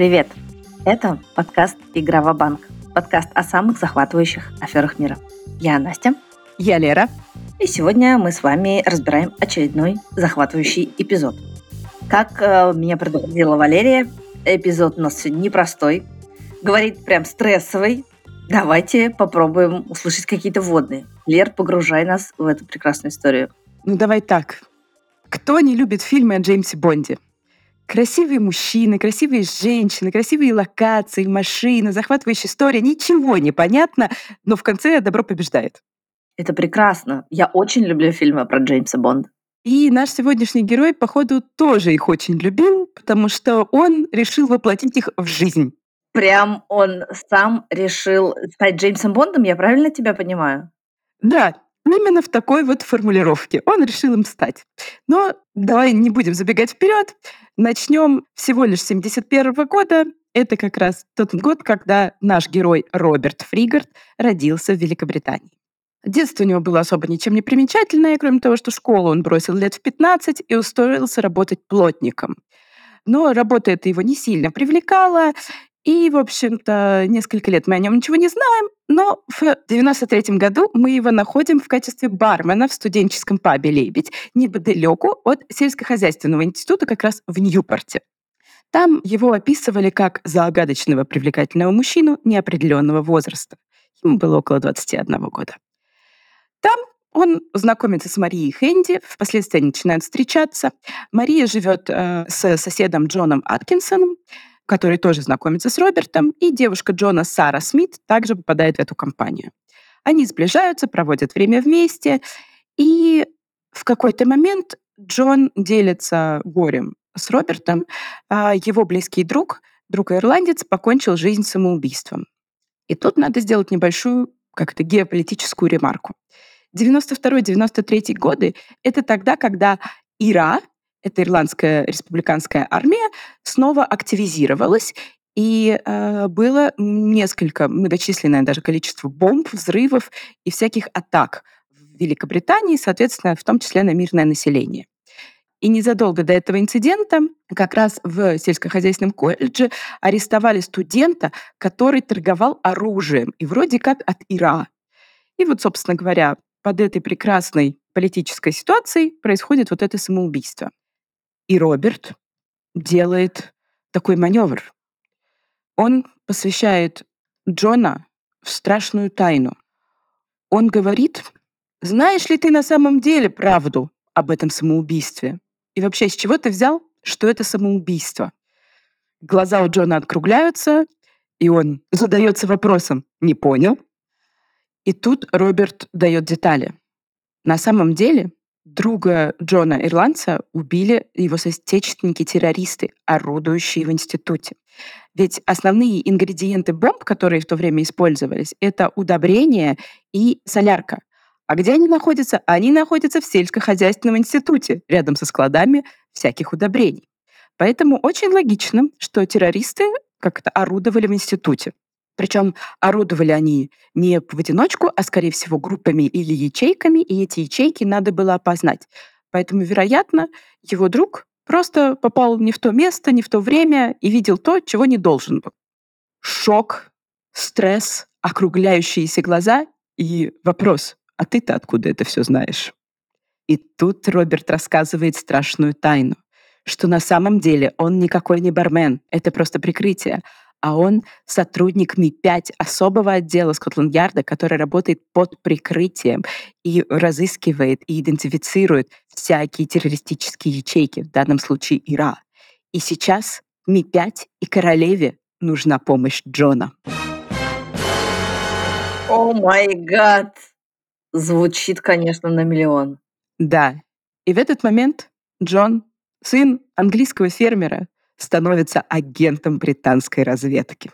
Привет! Это подкаст «Игра в банк подкаст о самых захватывающих аферах мира. Я Настя. Я Лера. И сегодня мы с вами разбираем очередной захватывающий эпизод. Как э, меня предупредила Валерия, эпизод у нас сегодня непростой, говорит прям стрессовый. Давайте попробуем услышать какие-то вводные. Лер, погружай нас в эту прекрасную историю. Ну давай так. Кто не любит фильмы о Джеймсе Бонде? Красивые мужчины, красивые женщины, красивые локации, машины, захватывающая история. Ничего не понятно, но в конце добро побеждает. Это прекрасно. Я очень люблю фильмы про Джеймса Бонда. И наш сегодняшний герой, походу, тоже их очень любил, потому что он решил воплотить их в жизнь. Прям он сам решил стать Джеймсом Бондом, я правильно тебя понимаю? Да, именно в такой вот формулировке. Он решил им стать. Но давай не будем забегать вперед. Начнем всего лишь с 71 года. Это как раз тот год, когда наш герой Роберт Фригард родился в Великобритании. Детство у него было особо ничем не примечательное, кроме того, что школу он бросил лет в 15 и устроился работать плотником. Но работа эта его не сильно привлекала, и, в общем-то, несколько лет мы о нем ничего не знаем, но в 93 году мы его находим в качестве бармена в студенческом пабе «Лебедь» неподалеку от сельскохозяйственного института как раз в Ньюпорте. Там его описывали как загадочного привлекательного мужчину неопределенного возраста. Ему было около 21 года. Там он знакомится с Марией Хэнди, впоследствии они начинают встречаться. Мария живет э, с соседом Джоном Аткинсоном, который тоже знакомится с Робертом, и девушка Джона Сара Смит также попадает в эту компанию. Они сближаются, проводят время вместе, и в какой-то момент Джон делится горем с Робертом. А его близкий друг, друг-ирландец, покончил жизнь самоубийством. И тут надо сделать небольшую как-то геополитическую ремарку. 92-93 годы — это тогда, когда Ира, эта ирландская республиканская армия снова активизировалась, и э, было несколько, многочисленное даже количество бомб, взрывов и всяких атак в Великобритании, соответственно, в том числе на мирное население. И незадолго до этого инцидента как раз в сельскохозяйственном колледже арестовали студента, который торговал оружием, и вроде как от Ира. И вот, собственно говоря, под этой прекрасной политической ситуацией происходит вот это самоубийство. И Роберт делает такой маневр. Он посвящает Джона в страшную тайну. Он говорит, знаешь ли ты на самом деле правду об этом самоубийстве? И вообще, с чего ты взял, что это самоубийство? Глаза у Джона округляются, и он задается вопросом, не понял? И тут Роберт дает детали. На самом деле друга Джона Ирландца убили его соотечественники-террористы, орудующие в институте. Ведь основные ингредиенты бомб, которые в то время использовались, это удобрение и солярка. А где они находятся? Они находятся в сельскохозяйственном институте, рядом со складами всяких удобрений. Поэтому очень логично, что террористы как-то орудовали в институте. Причем орудовали они не в одиночку, а, скорее всего, группами или ячейками, и эти ячейки надо было опознать. Поэтому, вероятно, его друг просто попал не в то место, не в то время и видел то, чего не должен был. Шок, стресс, округляющиеся глаза и вопрос, а ты-то откуда это все знаешь? И тут Роберт рассказывает страшную тайну, что на самом деле он никакой не бармен, это просто прикрытие, а он сотрудник Ми-5 особого отдела Скотланд-Ярда, который работает под прикрытием и разыскивает и идентифицирует всякие террористические ячейки, в данном случае Ира. И сейчас Ми-5 и королеве нужна помощь Джона. О май гад! Звучит, конечно, на миллион. Да. И в этот момент Джон, сын английского фермера, становится агентом британской разведки.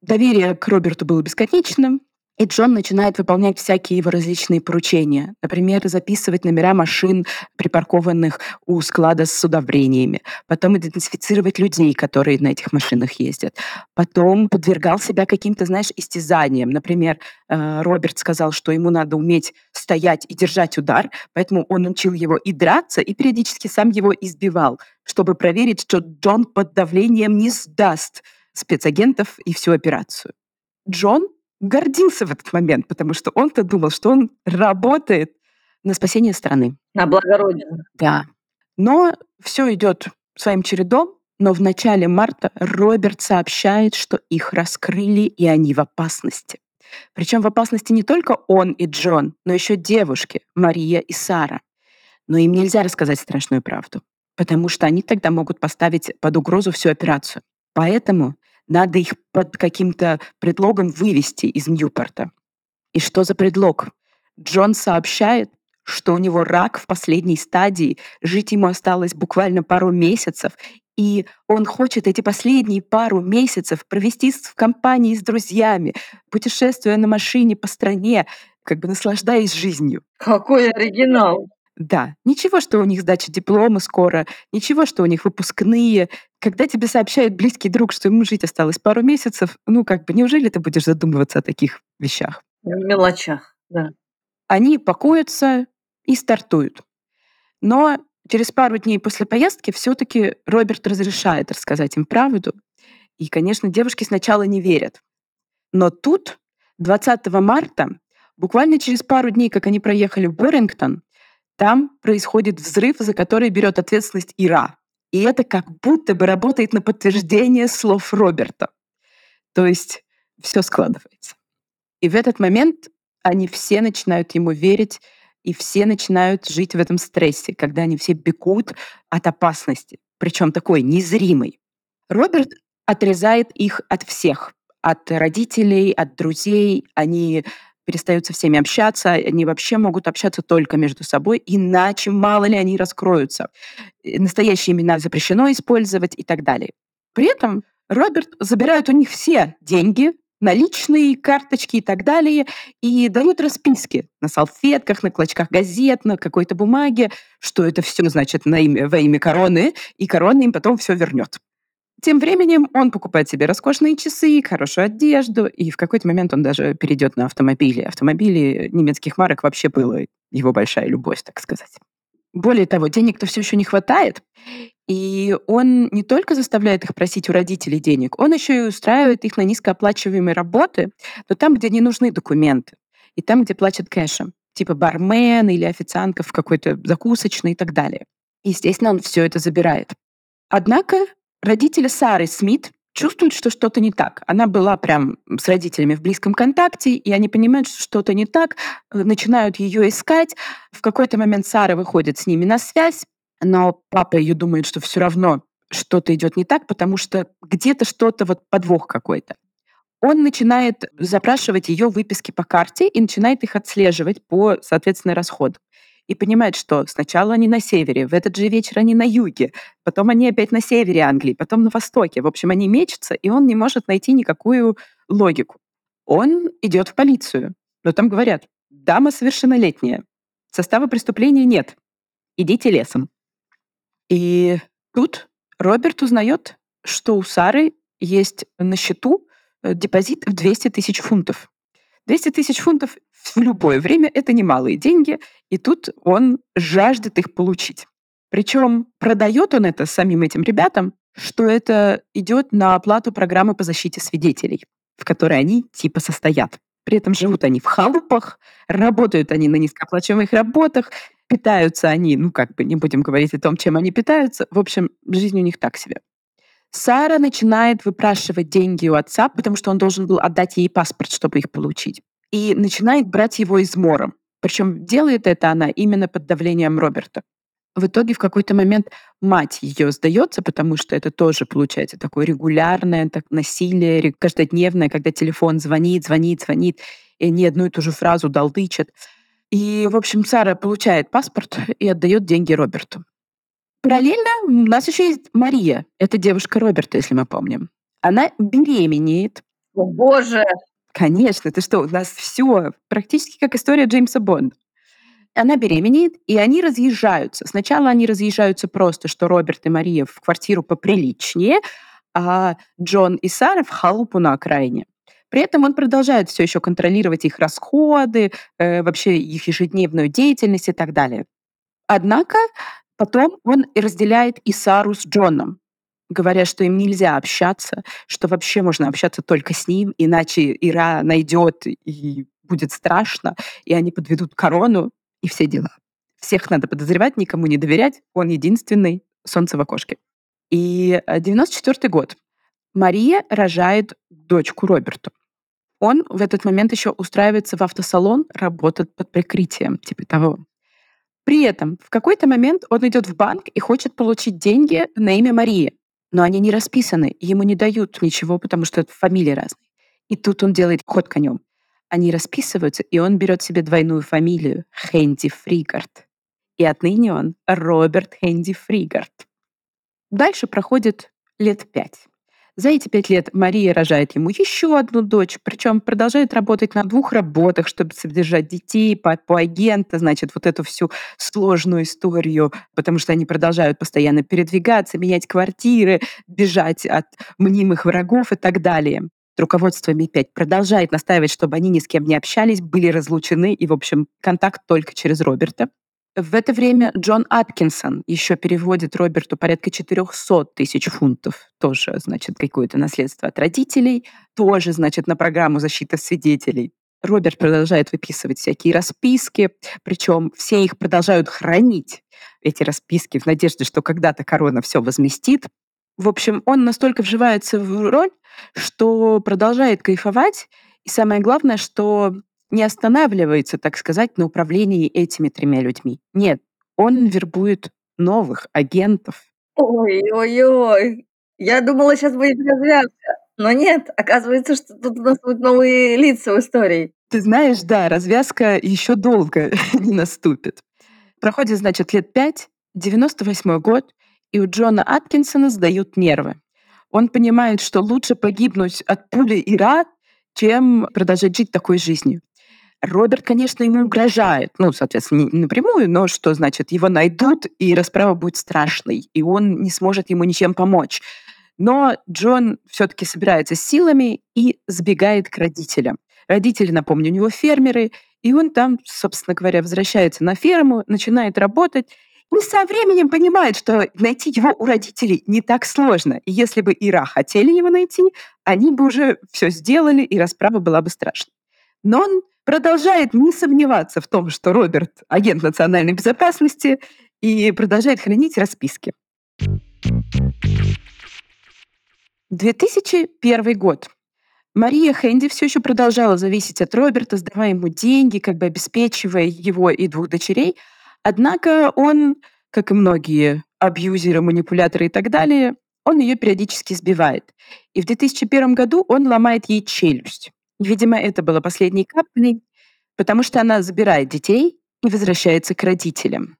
Доверие к Роберту было бесконечным, И Джон начинает выполнять всякие его различные поручения. Например, записывать номера машин, припаркованных у склада с удобрениями. Потом идентифицировать людей, которые на этих машинах ездят. Потом подвергал себя каким-то, знаешь, истязаниям. Например, э, Роберт сказал, что ему надо уметь стоять и держать удар, поэтому он учил его и драться, и периодически сам его избивал, чтобы проверить, что Джон под давлением не сдаст спецагентов и всю операцию. Джон гордился в этот момент, потому что он-то думал, что он работает на спасение страны. На благо Родины. Да. Но все идет своим чередом, но в начале марта Роберт сообщает, что их раскрыли, и они в опасности. Причем в опасности не только он и Джон, но еще девушки, Мария и Сара. Но им нельзя рассказать страшную правду, потому что они тогда могут поставить под угрозу всю операцию. Поэтому надо их под каким-то предлогом вывести из Ньюпорта. И что за предлог? Джон сообщает, что у него рак в последней стадии, жить ему осталось буквально пару месяцев, и он хочет эти последние пару месяцев провести в компании с друзьями, путешествуя на машине по стране, как бы наслаждаясь жизнью. Какой оригинал! Да, ничего, что у них сдача диплома скоро, ничего, что у них выпускные. Когда тебе сообщает близкий друг, что ему жить осталось пару месяцев, ну как бы, неужели ты будешь задумываться о таких вещах? Мелочах, да. Они пакуются и стартуют. Но через пару дней после поездки все таки Роберт разрешает рассказать им правду. И, конечно, девушки сначала не верят. Но тут, 20 марта, буквально через пару дней, как они проехали в Борингтон, там происходит взрыв, за который берет ответственность Ира. И это как будто бы работает на подтверждение слов Роберта. То есть все складывается. И в этот момент они все начинают ему верить, и все начинают жить в этом стрессе, когда они все бегут от опасности, причем такой незримой. Роберт отрезает их от всех, от родителей, от друзей. Они перестают со всеми общаться, они вообще могут общаться только между собой, иначе мало ли они раскроются. Настоящие имена запрещено использовать и так далее. При этом Роберт забирает у них все деньги, наличные, карточки и так далее, и дают расписки на салфетках, на клочках газет, на какой-то бумаге, что это все значит на имя, во имя короны, и корона им потом все вернет. Тем временем он покупает себе роскошные часы, хорошую одежду, и в какой-то момент он даже перейдет на автомобили. Автомобили немецких марок вообще было его большая любовь, так сказать. Более того, денег-то все еще не хватает, и он не только заставляет их просить у родителей денег, он еще и устраивает их на низкооплачиваемые работы, но там, где не нужны документы, и там, где платят кэшем, типа бармен или официантка в какой-то закусочной и так далее. Естественно, он все это забирает. Однако Родители Сары Смит чувствуют, что что-то не так. Она была прям с родителями в близком контакте, и они понимают, что что-то не так, э, начинают ее искать. В какой-то момент Сара выходит с ними на связь, но папа ее думает, что все равно что-то идет не так, потому что где-то что-то вот подвох какой-то. Он начинает запрашивать ее выписки по карте и начинает их отслеживать по, соответственно, расходам и понимает, что сначала они на севере, в этот же вечер они на юге, потом они опять на севере Англии, потом на востоке. В общем, они мечутся, и он не может найти никакую логику. Он идет в полицию, но там говорят, дама совершеннолетняя, состава преступления нет, идите лесом. И тут Роберт узнает, что у Сары есть на счету э, депозит в 200 тысяч фунтов. 200 тысяч фунтов в любое время — это немалые деньги, и тут он жаждет их получить. Причем продает он это самим этим ребятам, что это идет на оплату программы по защите свидетелей, в которой они типа состоят. При этом живут они в халупах, работают они на низкооплачиваемых работах, питаются они, ну как бы не будем говорить о том, чем они питаются. В общем, жизнь у них так себе. Сара начинает выпрашивать деньги у отца, потому что он должен был отдать ей паспорт, чтобы их получить. И начинает брать его измором. Причем делает это она именно под давлением Роберта. В итоге в какой-то момент мать ее сдается, потому что это тоже получается такое регулярное так, насилие, каждодневное, когда телефон звонит, звонит, звонит, и не одну и ту же фразу долдычат. И, в общем, Сара получает паспорт и отдает деньги Роберту. Параллельно у нас еще есть Мария. Это девушка Роберта, если мы помним. Она беременеет. О, боже! Конечно, ты что, у нас все практически как история Джеймса Бонда. Она беременеет, и они разъезжаются. Сначала они разъезжаются просто, что Роберт и Мария в квартиру поприличнее, а Джон и Сара в халупу на окраине. При этом он продолжает все еще контролировать их расходы, э, вообще их ежедневную деятельность и так далее. Однако потом он разделяет и Сару с Джоном, говоря, что им нельзя общаться, что вообще можно общаться только с ним, иначе Ира найдет и будет страшно, и они подведут корону и все дела. Всех надо подозревать, никому не доверять. Он единственный солнце в окошке. И 94 э, год. Мария рожает дочку Роберту. Он в этот момент еще устраивается в автосалон, работает под прикрытием, типа того. При этом в какой-то момент он идет в банк и хочет получить деньги на имя Марии, но они не расписаны, ему не дают ничего, потому что фамилии разные. И тут он делает ход конем. Они расписываются, и он берет себе двойную фамилию — Хэнди Фригард. И отныне он Роберт Хэнди Фригард. Дальше проходит лет пять. За эти пять лет Мария рожает ему еще одну дочь, причем продолжает работать на двух работах, чтобы содержать детей, папу агента, значит, вот эту всю сложную историю, потому что они продолжают постоянно передвигаться, менять квартиры, бежать от мнимых врагов и так далее. Руководство Ми-5 продолжает настаивать, чтобы они ни с кем не общались, были разлучены, и, в общем, контакт только через Роберта. В это время Джон Аткинсон еще переводит Роберту порядка 400 тысяч фунтов. Тоже, значит, какое-то наследство от родителей. Тоже, значит, на программу защиты свидетелей. Роберт продолжает выписывать всякие расписки, причем все их продолжают хранить, эти расписки, в надежде, что когда-то корона все возместит. В общем, он настолько вживается в роль, что продолжает кайфовать. И самое главное, что не останавливается, так сказать, на управлении этими тремя людьми. Нет, он вербует новых агентов. Ой-ой-ой. Я думала, сейчас будет развязка. Но нет, оказывается, что тут у нас будут новые лица в истории. Ты знаешь, да, развязка еще долго не наступит. Проходит, значит, лет пять, 98 год, и у Джона Аткинсона сдают нервы. Он понимает, что лучше погибнуть от пули и рад, чем продолжать жить такой жизнью. Роберт, конечно, ему угрожает, ну, соответственно, не напрямую, но что значит, его найдут, и расправа будет страшной, и он не сможет ему ничем помочь. Но Джон все-таки собирается силами и сбегает к родителям. Родители, напомню, у него фермеры, и он там, собственно говоря, возвращается на ферму, начинает работать, и со временем понимает, что найти его у родителей не так сложно. И если бы Ира хотели его найти, они бы уже все сделали, и расправа была бы страшной. Но он продолжает не сомневаться в том, что Роберт — агент национальной безопасности, и продолжает хранить расписки. 2001 год. Мария Хэнди все еще продолжала зависеть от Роберта, сдавая ему деньги, как бы обеспечивая его и двух дочерей. Однако он, как и многие абьюзеры, манипуляторы и так далее, он ее периодически сбивает. И в 2001 году он ломает ей челюсть. Видимо, это было последней каплей, потому что она забирает детей и возвращается к родителям.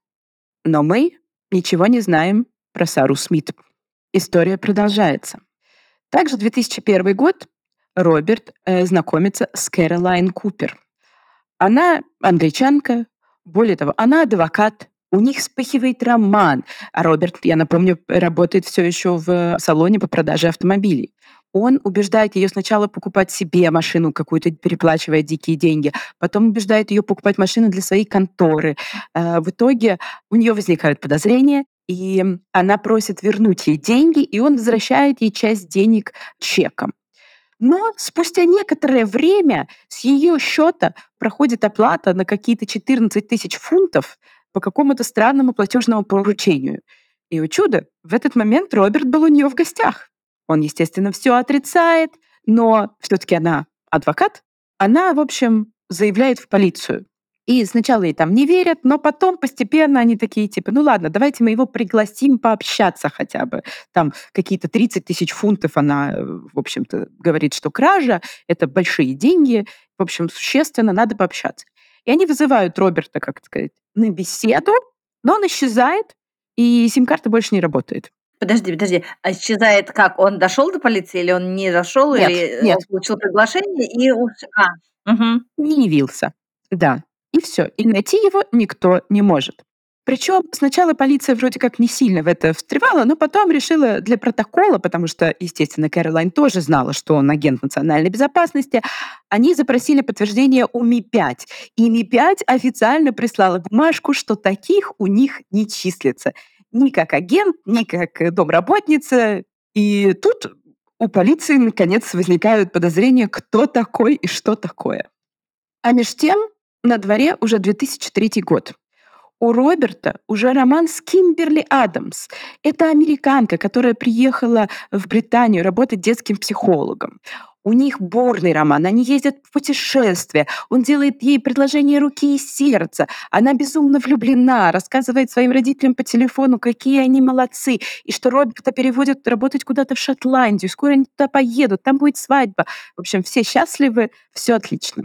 Но мы ничего не знаем про Сару Смит. История продолжается. Также 2001 год Роберт э, знакомится с Кэролайн Купер. Она англичанка, более того, она адвокат, у них вспыхивает роман. А Роберт, я напомню, работает все еще в салоне по продаже автомобилей. Он убеждает ее сначала покупать себе машину какую-то, переплачивая дикие деньги, потом убеждает ее покупать машину для своей конторы. Э, в итоге у нее возникают подозрения, и она просит вернуть ей деньги, и он возвращает ей часть денег чеком. Но спустя некоторое время с ее счета проходит оплата на какие-то 14 тысяч фунтов по какому-то странному платежному поручению. И, о чудо, в этот момент Роберт был у нее в гостях. Он, естественно, все отрицает, но все-таки она адвокат. Она, в общем, заявляет в полицию. И сначала ей там не верят, но потом постепенно они такие, типа, ну ладно, давайте мы его пригласим пообщаться хотя бы. Там какие-то 30 тысяч фунтов она, в общем-то, говорит, что кража — это большие деньги, в общем, существенно, надо пообщаться. И они вызывают Роберта, как сказать, на беседу, но он исчезает, и сим-карта больше не работает. Подожди, подожди. А исчезает как? Он дошел до полиции или он не дошел, Нет, или нет. он получил приглашение и уж А, мгм. Не явился. Да. И все. И найти его никто не может. Причем сначала полиция вроде как не сильно в это встревала, но потом решила для протокола, потому что, естественно, Кэролайн тоже знала, что он агент национальной безопасности, они запросили подтверждение у Ми-5. И Ми-5 официально прислала бумажку, что таких у них не числится. Ни как агент, ни как э, домработница. И тут у полиции, наконец, возникают подозрения, кто такой и что такое. А меж тем на дворе уже 2003 год. У Роберта уже роман с Кимберли Адамс. Это американка, которая приехала в Британию работать детским психологом. У них бурный роман, они ездят в путешествия, он делает ей предложение руки и сердца, она безумно влюблена, рассказывает своим родителям по телефону, какие они молодцы, и что Роберта переводят работать куда-то в Шотландию, скоро они туда поедут, там будет свадьба. В общем, все счастливы, все отлично.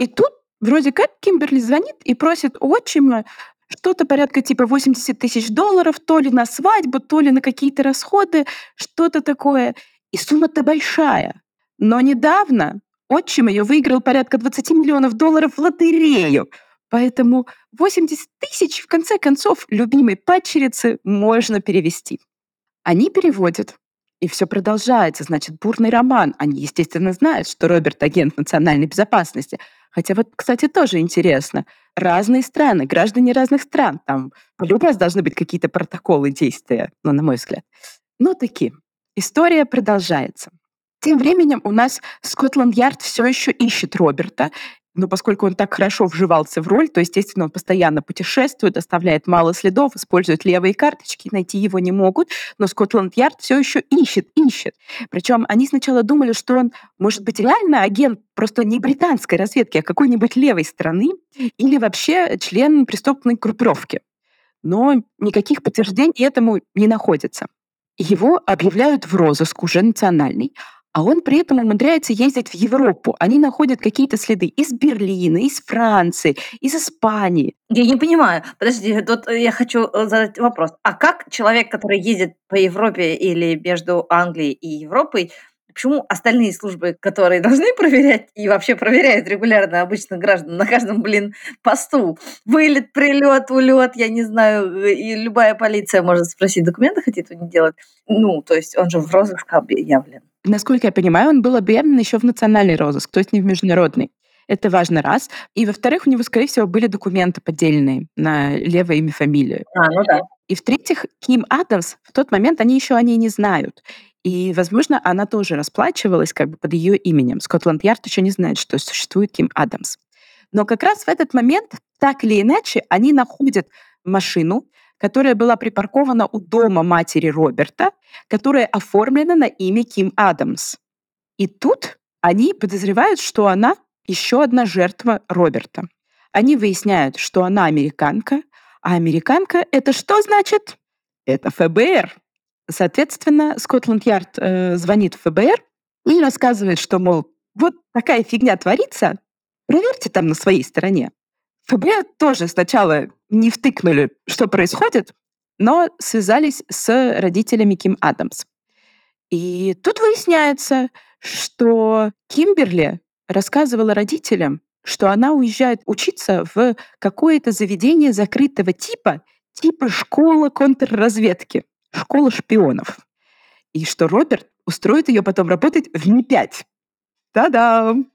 И тут вроде как Кимберли звонит и просит отчима что-то порядка типа 80 тысяч долларов, то ли на свадьбу, то ли на какие-то расходы, что-то такое. И сумма-то большая. Но недавно отчим ее выиграл порядка 20 миллионов долларов в лотерею. Поэтому 80 тысяч, в конце концов, любимой падчерицы можно перевести. Они переводят. И все продолжается, значит, бурный роман. Они, естественно, знают, что Роберт агент национальной безопасности. Хотя вот, кстати, тоже интересно. Разные страны, граждане разных стран. Там по-любому должны быть какие-то протоколы действия, ну, на мой взгляд. Ну, такие. История продолжается. Тем временем у нас Скотланд-Ярд все еще ищет Роберта, но поскольку он так хорошо вживался в роль, то, естественно, он постоянно путешествует, оставляет мало следов, использует левые карточки, найти его не могут, но Скотланд-Ярд все еще ищет, ищет. Причем они сначала думали, что он может быть реально агент просто не британской разведки, а какой-нибудь левой страны или вообще член преступной группировки. Но никаких подтверждений этому не находится. Его объявляют в розыск уже национальный, а он при этом умудряется ездить в Европу. Они находят какие-то следы из Берлина, из Франции, из Испании. Я не понимаю. Подожди, тут я хочу э, задать вопрос. А как человек, который ездит по Европе или между Англией и Европой, почему остальные службы, которые должны проверять и вообще проверяют регулярно обычных граждан на каждом, блин, посту, вылет, прилет, улет, я не знаю, э, и любая полиция может спросить, документы хотит он не делать? Ну, то есть он же в розыск объявлен. Насколько я понимаю, он был объявлен еще в национальный розыск, то есть не в международный. Это важно, раз. И, во-вторых, у него, скорее всего, были документы поддельные на левое имя, фамилию. А, ну да. И, в-третьих, Ким Адамс в тот момент, они еще о ней не знают. И, возможно, она тоже расплачивалась как бы под ее именем. Скотланд-Ярд еще не знает, что существует Ким Адамс. Но как раз в этот момент, так или иначе, они находят машину, которая была припаркована у дома матери Роберта, которая оформлена на имя Ким Адамс. И тут они подозревают, что она еще одна жертва Роберта. Они выясняют, что она американка, а американка — это что значит? Это ФБР. Соответственно, Скотланд-Ярд э, звонит в ФБР и рассказывает, что, мол, вот такая фигня творится, проверьте там на своей стороне. ФБР тоже сначала не втыкнули, что происходит, но связались с родителями Ким Адамс. И тут выясняется, что Кимберли рассказывала родителям, что она уезжает учиться в какое-то заведение закрытого типа, типа школа контрразведки, школа шпионов. И что Роберт устроит ее потом работать в Ми-5. Та-дам!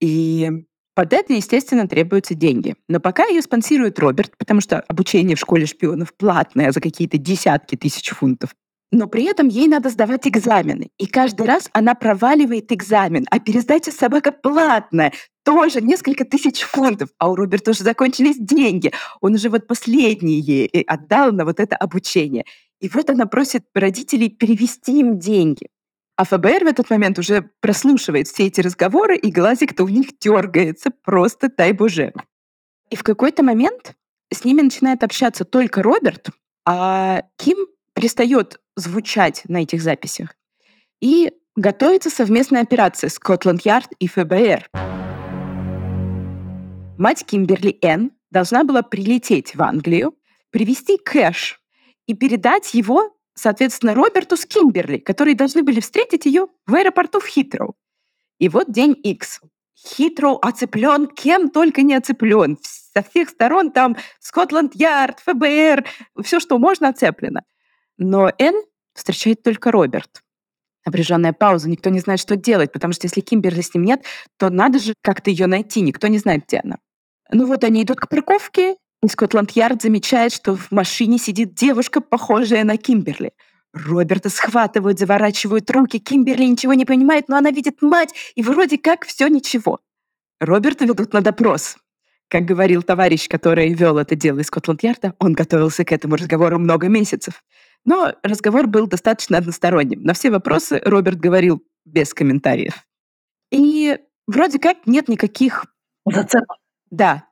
И под это, естественно, требуются деньги. Но пока ее спонсирует Роберт, потому что обучение в школе шпионов платное за какие-то десятки тысяч фунтов. Но при этом ей надо сдавать экзамены. И каждый раз она проваливает экзамен. А пересдача собака платная. Тоже несколько тысяч фунтов. А у Роберта уже закончились деньги. Он уже вот последние ей э, отдал на вот это обучение. И вот она просит родителей перевести им деньги. А ФБР в этот момент уже прослушивает все эти разговоры, и глазик-то у них дергается, просто дай боже. И в какой-то момент с ними начинает общаться только Роберт, а Ким перестает звучать на этих записях. И готовится совместная операция Скотланд-Ярд и ФБР. Мать Кимберли Энн должна была прилететь в Англию, привезти кэш и передать его соответственно, Роберту с Кимберли, которые должны были встретить ее в аэропорту в Хитроу. И вот день X. Хитроу оцеплен, кем только не оцеплен. Со всех сторон там Скотланд-Ярд, ФБР, все, что можно, оцеплено. Но Энн встречает только Роберт. Напряженная пауза, никто не знает, что делать, потому что если Кимберли с ним нет, то надо же как-то ее найти, никто не знает, где она. Ну вот они идут к парковке, и Скотланд-Ярд замечает, что в машине сидит девушка, похожая на Кимберли. Роберта схватывают, заворачивают руки. Кимберли ничего не понимает, но она видит мать, и вроде как все ничего. Роберта ведут на допрос. Как говорил товарищ, который вел это дело из Скотланд-Ярда, он готовился к этому разговору много месяцев. Но разговор был достаточно односторонним. На все вопросы Роберт говорил без комментариев. И вроде как нет никаких... Зацепок. Да.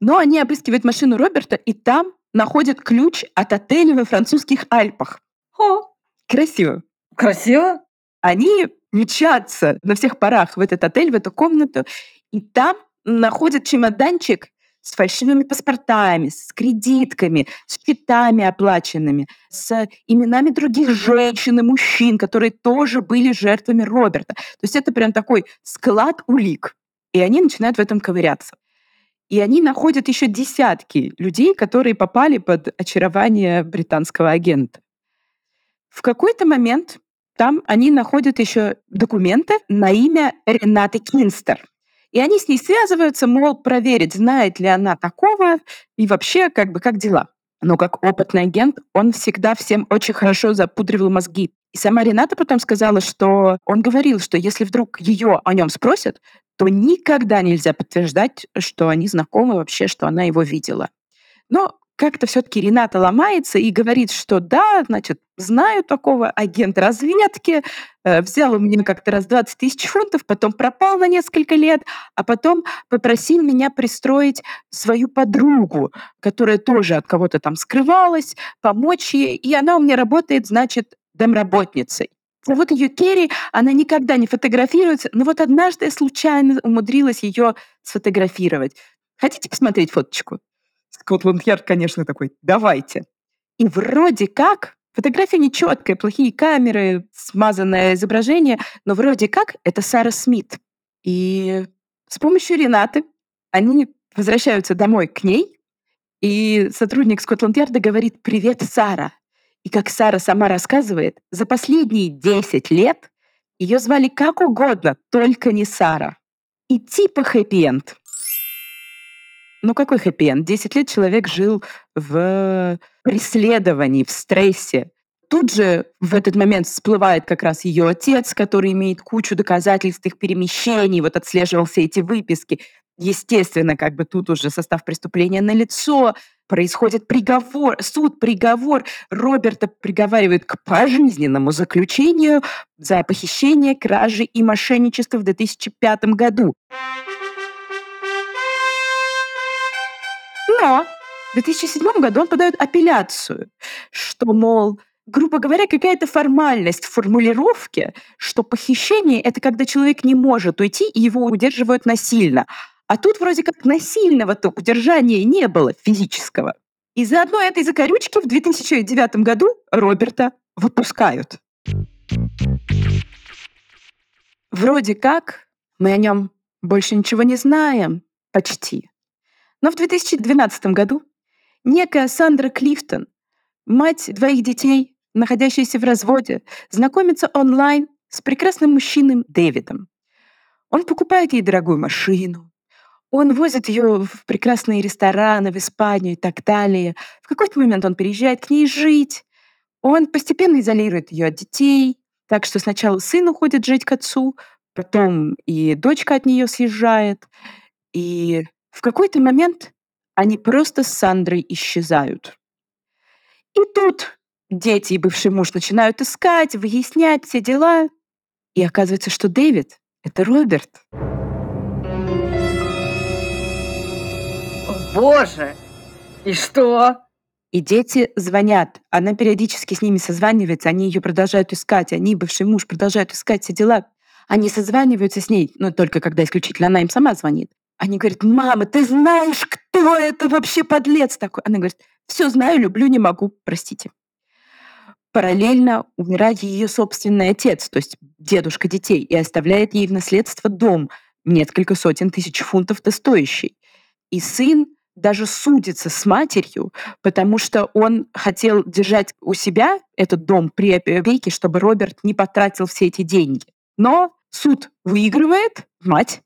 Но они обыскивают машину Роберта, и там находят ключ от отеля во французских Альпах. О, Красиво. красиво. Они мчатся на всех парах в этот отель, в эту комнату, и там находят чемоданчик с фальшивыми паспортами, с кредитками, с счетами оплаченными, с именами других женщин и мужчин, которые тоже были жертвами Роберта. То есть это прям такой склад улик. И они начинают в этом ковыряться. И они находят еще десятки людей, которые попали под очарование британского агента. В какой-то момент там они находят еще документы на имя Ренаты Кинстер. И они с ней связываются, мол, проверить, знает ли она такого и вообще, как бы, как дела. Но как опытный агент, он всегда всем очень хорошо запудривал мозги. И сама Рената потом сказала, что он говорил, что если вдруг ее о нем спросят, то никогда нельзя подтверждать, что они знакомы вообще, что она его видела. Но как-то все-таки Рената ломается и говорит, что да, значит, знаю такого агента разведки, э, взял у меня как-то раз 20 тысяч фунтов, потом пропал на несколько лет, а потом попросил меня пристроить свою подругу, которая тоже от кого-то там скрывалась, помочь ей, и она у меня работает, значит, домработницей. Зовут ее Керри, она никогда не фотографируется, но вот однажды я случайно умудрилась ее сфотографировать. Хотите посмотреть фоточку? Скотланд-Ярд, конечно, такой, давайте. И вроде как, фотография нечеткая, плохие камеры, смазанное изображение, но вроде как это Сара Смит. И с помощью Ренаты они возвращаются домой к ней, и сотрудник Скотланд-Ярда говорит «Привет, Сара». И как Сара сама рассказывает, за последние 10 лет ее звали как угодно, только не Сара. И типа хэппи-энд. Ну какой хэппи-энд? 10 лет человек жил в преследовании, в стрессе. Тут же в этот момент всплывает как раз ее отец, который имеет кучу доказательств их перемещений, вот отслеживал все эти выписки. Естественно, как бы тут уже состав преступления на лицо, происходит приговор, суд, приговор. Роберта приговаривают к пожизненному заключению за похищение, кражи и мошенничество в 2005 году. Но в 2007 году он подает апелляцию, что, мол, грубо говоря, какая-то формальность в формулировке, что похищение — это когда человек не может уйти, и его удерживают насильно. А тут вроде как насильного-то удержания не было физического. И за одной этой закорючки в 2009 году Роберта выпускают. Вроде как мы о нем больше ничего не знаем, почти. Но в 2012 году некая Сандра Клифтон, мать двоих детей, находящаяся в разводе, знакомится онлайн с прекрасным мужчиной Дэвидом. Он покупает ей дорогую машину, он возит ее в прекрасные рестораны, в Испанию и так далее. В какой-то момент он переезжает к ней жить. Он постепенно изолирует ее от детей. Так что сначала сын уходит жить к отцу, потом и дочка от нее съезжает. И в какой-то момент они просто с Сандрой исчезают. И тут дети и бывший муж начинают искать, выяснять все дела. И оказывается, что Дэвид — это Роберт. Боже! И что? И дети звонят. Она периодически с ними созванивается, они ее продолжают искать, они, бывший муж, продолжают искать все дела. Они созваниваются с ней, но только когда исключительно она им сама звонит. Они говорят, мама, ты знаешь, кто это вообще подлец такой? Она говорит, все знаю, люблю, не могу, простите. параллельно умирает ее собственный отец, то есть дедушка детей, и оставляет ей в наследство дом, несколько сотен тысяч фунтов стоящий. И сын даже судится с матерью, потому что он хотел держать у себя этот дом при опеке, чтобы Роберт не потратил все эти деньги. Но суд выигрывает мать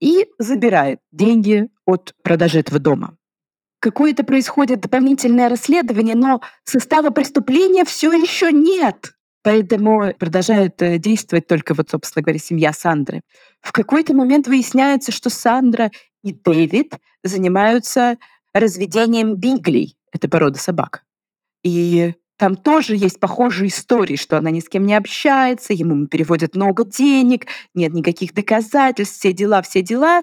и забирает деньги от продажи этого дома. Какое-то происходит дополнительное расследование, но состава преступления все еще нет. Поэтому продолжает э, действовать только, вот, собственно говоря, семья Сандры. В какой-то момент выясняется, что Сандра и Дэвид занимаются разведением биглей. Это порода собак. И там тоже есть похожие истории, что она ни с кем не общается, ему переводят много денег, нет никаких доказательств, все дела, все дела.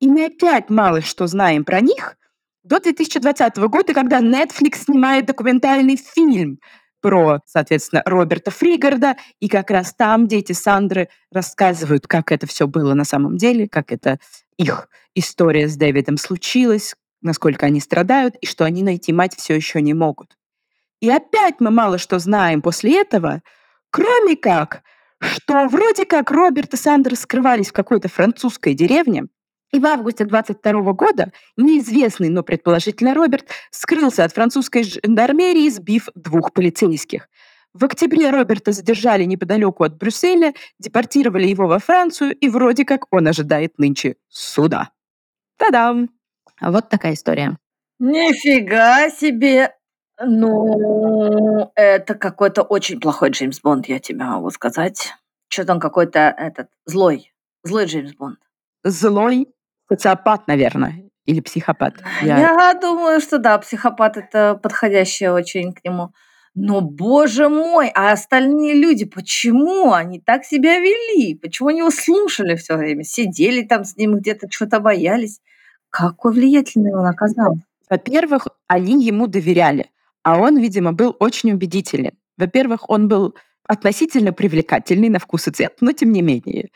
И мы опять мало что знаем про них до 2020 года, когда Netflix снимает документальный фильм про, соответственно, Роберта Фригарда, и как раз там дети Сандры рассказывают, как это все было на самом деле, как это их история с Дэвидом случилась, насколько они страдают, и что они найти мать все еще не могут. И опять мы мало что знаем после этого, кроме как, что вроде как Роберт и Сандра скрывались в какой-то французской деревне, и в августе 22 года неизвестный, но предположительно Роберт скрылся от французской жандармерии, сбив двух полицейских. В октябре Роберта задержали неподалеку от Брюсселя, депортировали его во Францию, и вроде как он ожидает нынче суда. Та-дам! Вот такая история. Нифига себе! Ну, это какой-то очень плохой Джеймс Бонд, я тебе могу сказать. Что-то он какой-то этот злой, злой Джеймс Бонд. Злой Социопат, наверное, или психопат. Я... Я думаю, что да, психопат это подходящее очень к нему. Но, боже мой, а остальные люди, почему они так себя вели? Почему они его слушали все время? Сидели там с ним где-то, что-то боялись. Какой влиятельный он оказался. Во-первых, они ему доверяли, а он, видимо, был очень убедителен. Во-первых, он был относительно привлекательный на вкус и цвет, но тем не менее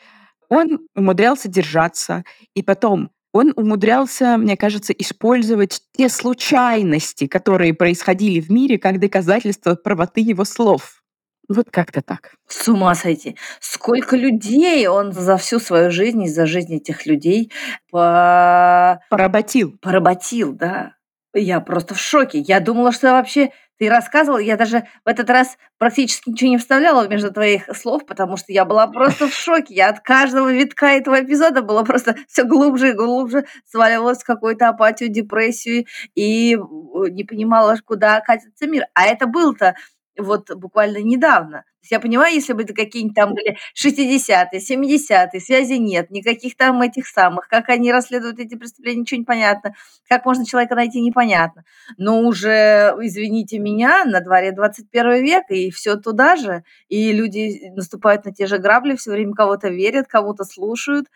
он умудрялся держаться, и потом он умудрялся, мне кажется, использовать те случайности, которые происходили в мире, как доказательство правоты его слов. Вот как-то так. С ума сойти. Сколько людей он за всю свою жизнь и за жизнь этих людей по... поработил. Поработил, да. Я просто в шоке. Я думала, что вообще ты рассказывал, я даже в этот раз практически ничего не вставляла между твоих слов, потому что я была просто в шоке. Я от каждого витка этого эпизода была просто все глубже и глубже, сваливалась в какую-то апатию, депрессию и э, не понимала, куда катится мир. А это был-то вот буквально недавно я понимаю, если бы это какие-нибудь там были 60-е, 70-е, связи нет, никаких там этих самых, как они расследуют эти преступления, ничего не понятно, как можно человека найти, непонятно. Но уже, извините меня, на дворе 21 век, и все туда же, и люди наступают на те же грабли, все время кого-то верят, кого-то слушают,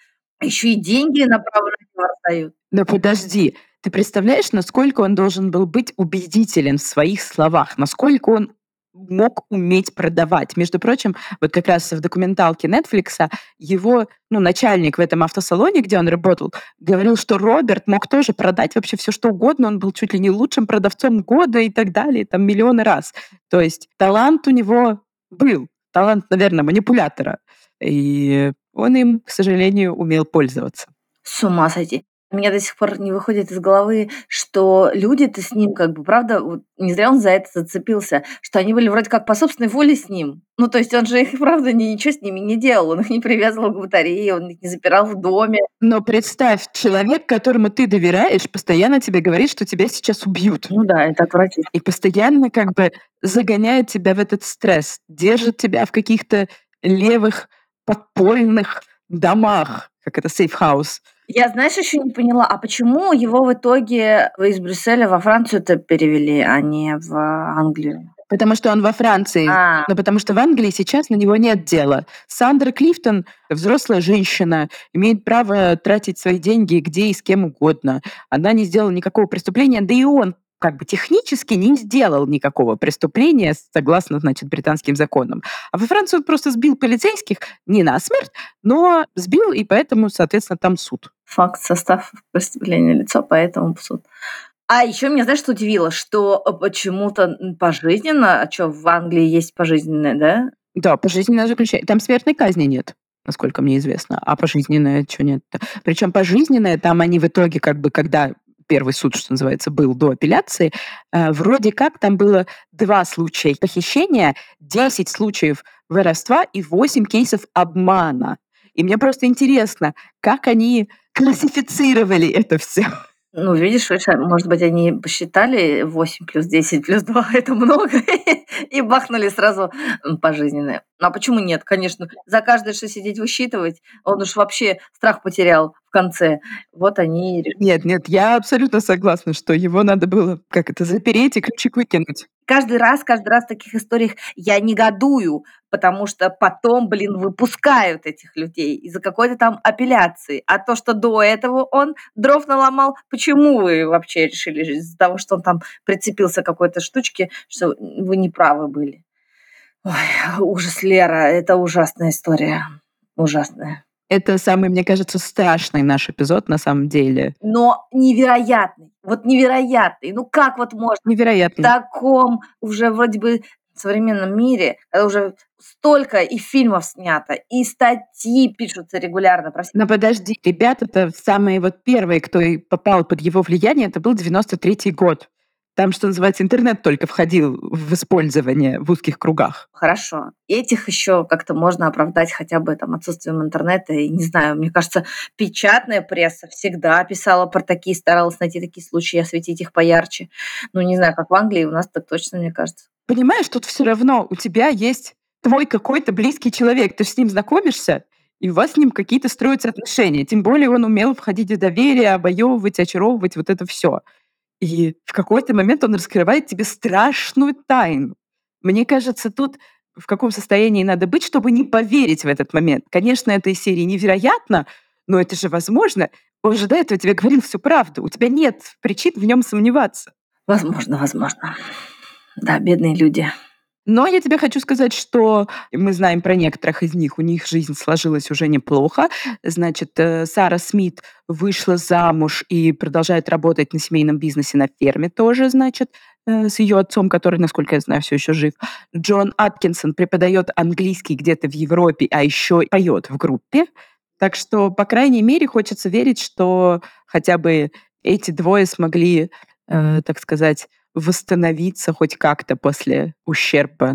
еще и деньги направо-налево раздают. Но подожди, ты представляешь, насколько он должен был быть убедителен в своих словах, насколько он мог уметь продавать. Между прочим, вот как раз в документалке Netflix его ну, начальник в этом автосалоне, где он работал, говорил, что Роберт мог тоже продать вообще все что угодно, он был чуть ли не лучшим продавцом года и так далее, там миллионы раз. То есть талант у него был, талант, наверное, манипулятора. И он им, к сожалению, умел пользоваться. С ума сойти. У меня до сих пор не выходит из головы, что люди-то с ним, как бы, правда, вот не зря он за это зацепился, что они были вроде как по собственной воле с ним. Ну, то есть он же их, правда, ничего с ними не делал, он их не привязывал к батарее, он их не запирал в доме. Но представь, человек, которому ты доверяешь, постоянно тебе говорит, что тебя сейчас убьют. Ну да, это отвратительно. И постоянно как бы загоняет тебя в этот стресс, держит тебя в каких-то левых подпольных домах, как это safe house. Я, знаешь, еще не поняла, а почему его в итоге из Брюсселя во Францию-то перевели, а не в Англию? Потому что он во Франции. А. Но потому что в Англии сейчас на него нет дела. Сандра Клифтон, взрослая женщина, имеет право тратить свои деньги где и с кем угодно. Она не сделала никакого преступления, да и он как бы технически не сделал никакого преступления согласно, значит, британским законам. А во Франции он просто сбил полицейских не на смерть, но сбил, и поэтому, соответственно, там суд. Факт, состав преступления лицо, поэтому суд. А еще меня, знаешь, что удивило? Что э, почему-то пожизненно, а что, в Англии есть пожизненное, да? Да, пожизненное заключение. Там смертной казни нет насколько мне известно. А пожизненное что нет? Причем пожизненное, там они в итоге как бы, когда первый суд, что называется, был до апелляции, э, вроде как там было два случая похищения, 10 случаев воровства и 8 кейсов обмана. И мне просто интересно, как они классифицировали это все. Ну, видишь, может быть, они посчитали 8 плюс 10 плюс 2 – это много, и бахнули сразу пожизненное. Ну, а почему нет? Конечно, за каждое что сидеть высчитывать, он уж вообще страх потерял в конце. Вот они... Нет, нет, я абсолютно согласна, что его надо было, как это, запереть и ключик выкинуть каждый раз, каждый раз в таких историях я негодую, потому что потом, блин, выпускают этих людей из-за какой-то там апелляции. А то, что до этого он дров наломал, почему вы вообще решили из-за того, что он там прицепился к какой-то штучке, что вы не правы были? Ой, ужас, Лера, это ужасная история. Ужасная. Это самый, мне кажется, страшный наш эпизод на самом деле. Но невероятный. Вот невероятный. Ну как вот можно невероятный. в таком уже вроде бы современном мире, когда уже столько и фильмов снято, и статьи пишутся регулярно про Но подожди, ребята-то самые вот первые, кто попал под его влияние, это был 93-й год. Там, что называется, интернет только входил в использование в узких кругах. Хорошо. Этих еще как-то можно оправдать хотя бы там отсутствием интернета. И не знаю, мне кажется, печатная пресса всегда писала про такие, старалась найти такие случаи, осветить их поярче. Ну, не знаю, как в Англии, у нас так точно, мне кажется. Понимаешь, тут все равно у тебя есть твой какой-то близкий человек, ты с ним знакомишься, и у вас с ним какие-то строятся отношения. Тем более он умел входить в доверие, обоевывать, очаровывать, вот это все. И в какой-то момент он раскрывает тебе страшную тайну. Мне кажется, тут в каком состоянии надо быть, чтобы не поверить в этот момент. Конечно, этой серии невероятно, но это же возможно. Он же до этого тебе говорил всю правду. У тебя нет причин в нем сомневаться. Возможно, возможно. Да, бедные люди. Но я тебе хочу сказать, что мы знаем про некоторых из них, у них жизнь сложилась уже неплохо. Значит, э, Сара Смит вышла замуж и продолжает работать на семейном бизнесе на ферме тоже, значит, э, с ее отцом, который, насколько я знаю, все еще жив. Джон Аткинсон преподает английский где-то в Европе, а еще поет в группе. Так что, по крайней мере, хочется верить, что хотя бы эти двое смогли, э, так сказать, восстановиться хоть как-то после ущерба,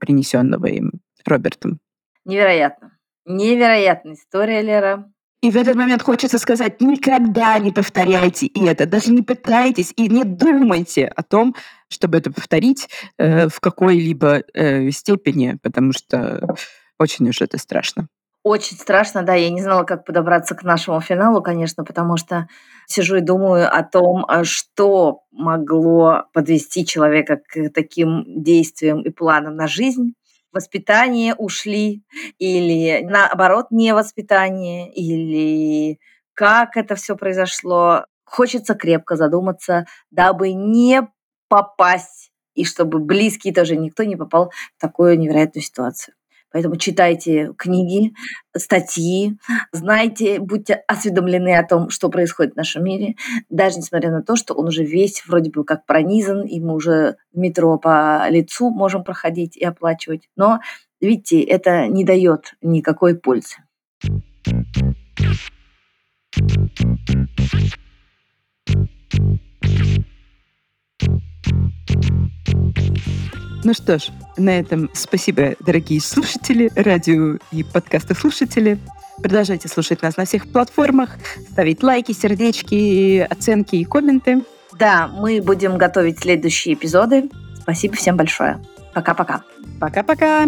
принесенного им Робертом. Невероятно. Невероятная история, Лера. И в этот момент хочется сказать, никогда не повторяйте это, даже не пытайтесь и не думайте о том, чтобы это повторить э, в какой-либо э, степени, потому что очень уж это страшно. Очень страшно, да. Я не знала, как подобраться к нашему финалу, конечно, потому что сижу и думаю о том, а что могло подвести человека к таким действиям и планам на жизнь. Воспитание ушли, или наоборот, не воспитание, или как это все произошло. Хочется крепко задуматься, дабы не попасть, и чтобы близкие тоже никто не попал в такую невероятную ситуацию. Поэтому читайте книги, статьи, знайте, будьте осведомлены о том, что происходит в нашем мире, даже несмотря на то, что он уже весь вроде бы как пронизан, и мы уже метро по лицу можем проходить и оплачивать. Но, видите, это не дает никакой пользы. Ну что ж, на этом спасибо, дорогие слушатели, радио и подкасты слушатели. Продолжайте слушать нас на всех платформах, ставить лайки, сердечки, оценки и комменты. Да, мы будем готовить следующие эпизоды. Спасибо всем большое. Пока-пока. Пока-пока.